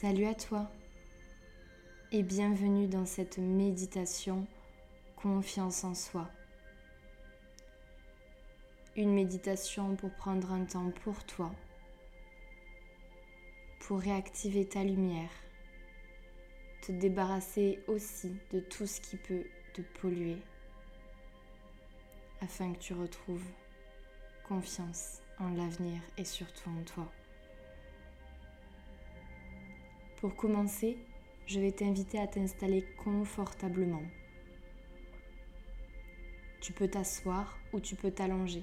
Salut à toi et bienvenue dans cette méditation confiance en soi. Une méditation pour prendre un temps pour toi, pour réactiver ta lumière, te débarrasser aussi de tout ce qui peut te polluer, afin que tu retrouves confiance en l'avenir et surtout en toi. Pour commencer, je vais t'inviter à t'installer confortablement. Tu peux t'asseoir ou tu peux t'allonger.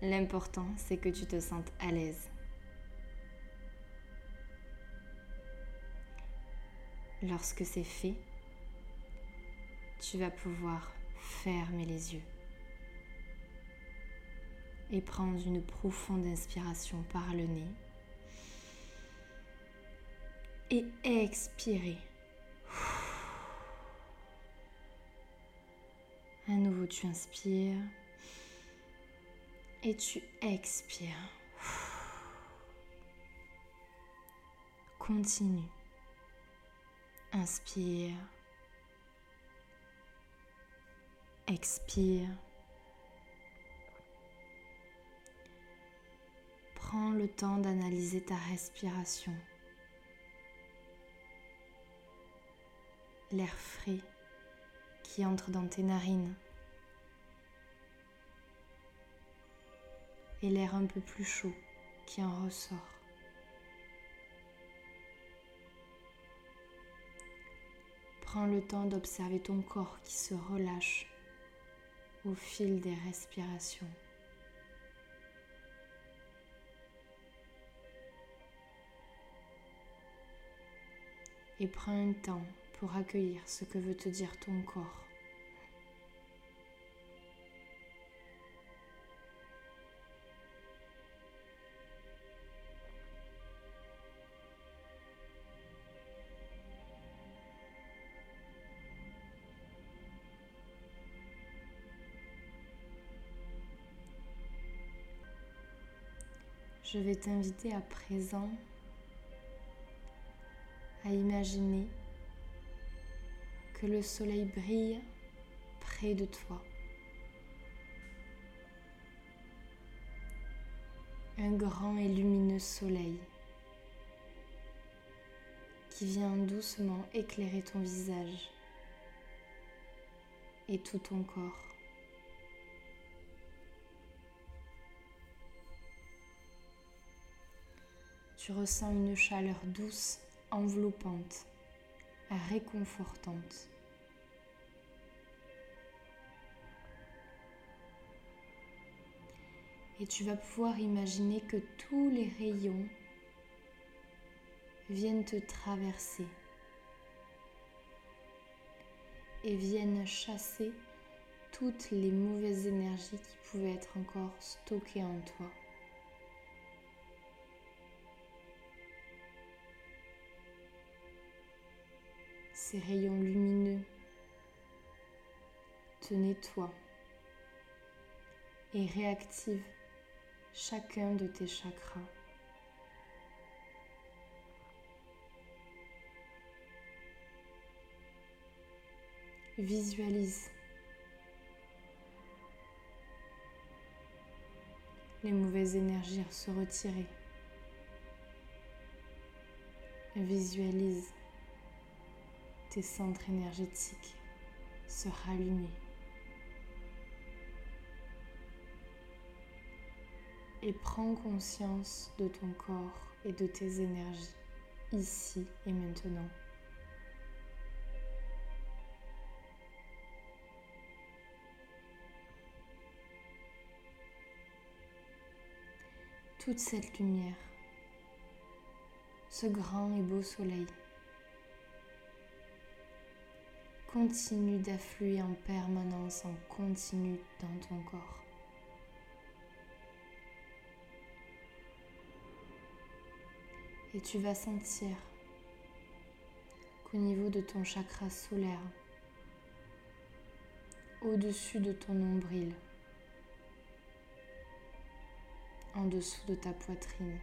L'important, c'est que tu te sentes à l'aise. Lorsque c'est fait, tu vas pouvoir fermer les yeux et prendre une profonde inspiration par le nez et expirez. À nouveau, tu inspires et tu expires. Continue. Inspire. Expire. Prends le temps d'analyser ta respiration. L'air frais qui entre dans tes narines et l'air un peu plus chaud qui en ressort. Prends le temps d'observer ton corps qui se relâche au fil des respirations. Et prends un temps pour accueillir ce que veut te dire ton corps. Je vais t'inviter à présent à imaginer que le soleil brille près de toi. Un grand et lumineux soleil qui vient doucement éclairer ton visage et tout ton corps. Tu ressens une chaleur douce, enveloppante, réconfortante. Et tu vas pouvoir imaginer que tous les rayons viennent te traverser et viennent chasser toutes les mauvaises énergies qui pouvaient être encore stockées en toi. Ces rayons lumineux te nettoient et réactivent chacun de tes chakras. Visualise les mauvaises énergies se retirer. Visualise tes centres énergétiques se rallumer. Et prends conscience de ton corps et de tes énergies ici et maintenant. Toute cette lumière, ce grand et beau soleil, continue d'affluer en permanence, en continu dans ton corps. Et tu vas sentir qu'au niveau de ton chakra solaire, au-dessus de ton nombril, en dessous de ta poitrine,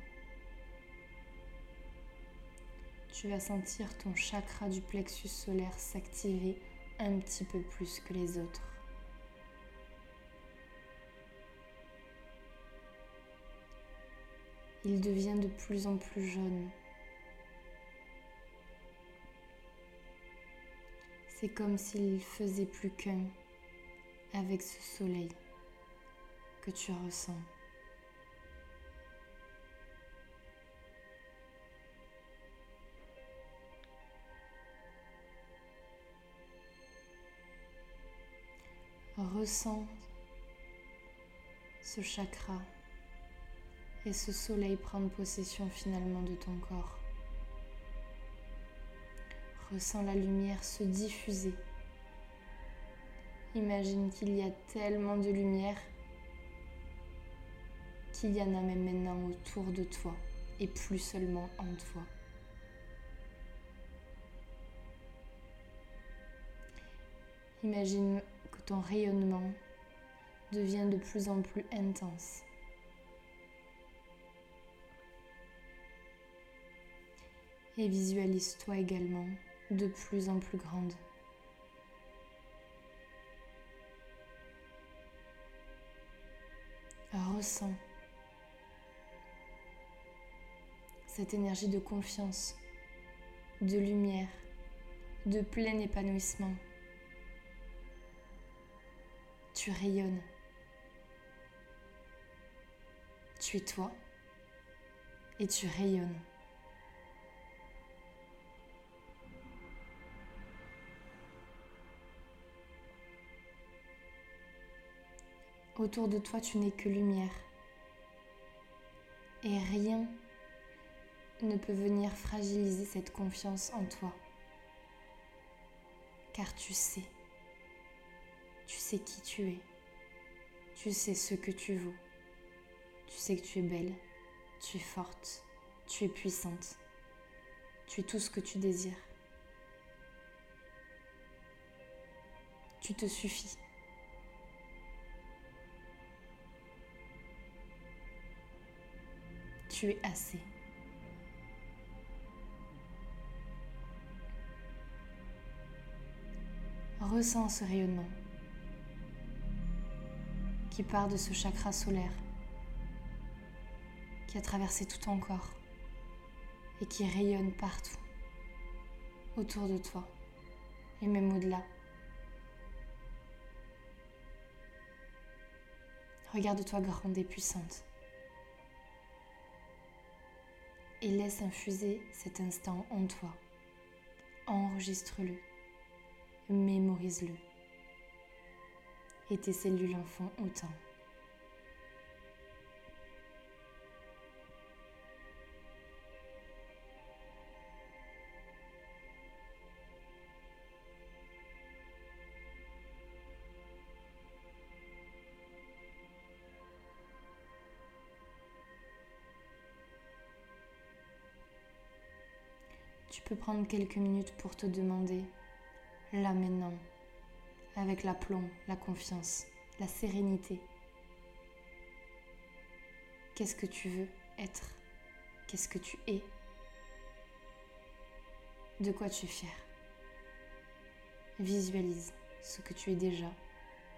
tu vas sentir ton chakra du plexus solaire s'activer un petit peu plus que les autres. Il devient de plus en plus jaune. C'est comme s'il faisait plus qu'un avec ce soleil que tu ressens. Ressens ce chakra et ce soleil prendre possession finalement de ton corps. Ressens la lumière se diffuser. Imagine qu'il y a tellement de lumière qu'il y en a même maintenant autour de toi et plus seulement en toi. Imagine ton rayonnement devient de plus en plus intense. Et visualise-toi également de plus en plus grande. Ressens cette énergie de confiance, de lumière, de plein épanouissement tu rayonnes. Tu es toi et tu rayonnes. Autour de toi, tu n'es que lumière. Et rien ne peut venir fragiliser cette confiance en toi. Car tu sais tu sais qui tu es. Tu sais ce que tu vaux. Tu sais que tu es belle. Tu es forte. Tu es puissante. Tu es tout ce que tu désires. Tu te suffis. Tu es assez. Ressens ce rayonnement qui part de ce chakra solaire, qui a traversé tout ton corps et qui rayonne partout, autour de toi et même au-delà. Regarde-toi grande et puissante et laisse infuser cet instant en toi. Enregistre-le, mémorise-le et tes cellules en font autant. Tu peux prendre quelques minutes pour te demander, là maintenant, avec l'aplomb, la confiance, la sérénité. Qu'est-ce que tu veux être? Qu'est-ce que tu es? De quoi tu es fier? Visualise ce que tu es déjà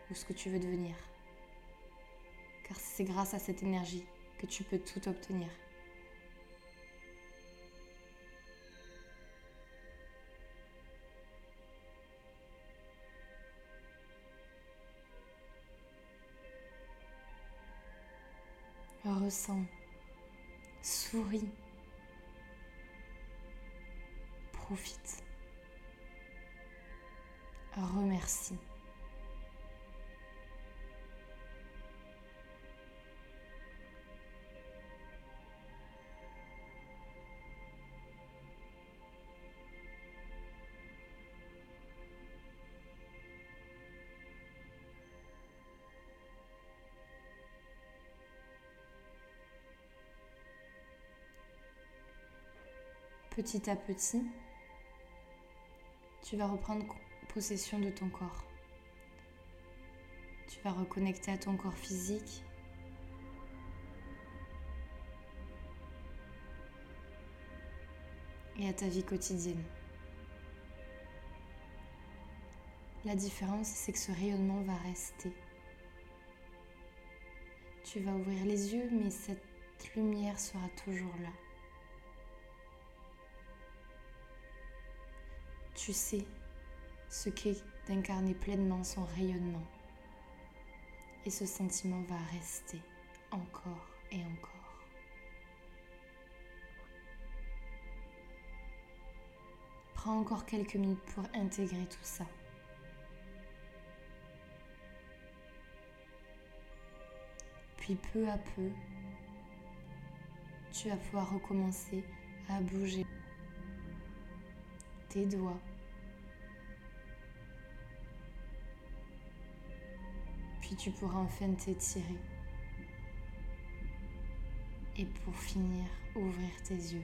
ou ce que tu veux devenir. Car c'est grâce à cette énergie que tu peux tout obtenir. Souris, profite, remercie. Petit à petit, tu vas reprendre possession de ton corps. Tu vas reconnecter à ton corps physique. et à ta vie quotidienne. La différence, c'est que ce rayonnement va rester. Tu vas ouvrir les yeux, mais cette lumière sera toujours là. Tu sais ce qu'est d'incarner pleinement son rayonnement. Et ce sentiment va rester encore et encore. Prends encore quelques minutes pour intégrer tout ça. Puis peu à peu, tu vas pouvoir recommencer à bouger tes doigts. Puis tu pourras enfin t'étirer. Et pour finir, ouvrir tes yeux.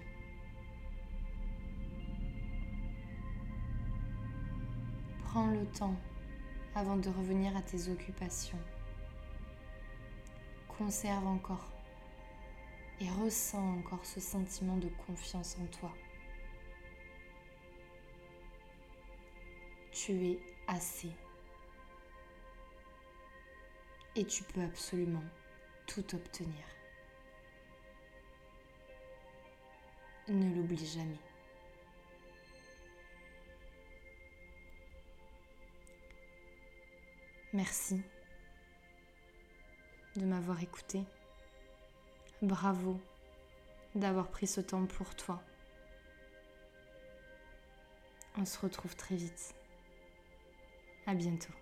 Prends le temps avant de revenir à tes occupations. Conserve encore et ressens encore ce sentiment de confiance en toi. Tu es assez. Et tu peux absolument tout obtenir. Ne l'oublie jamais. Merci de m'avoir écouté. Bravo d'avoir pris ce temps pour toi. On se retrouve très vite. À bientôt.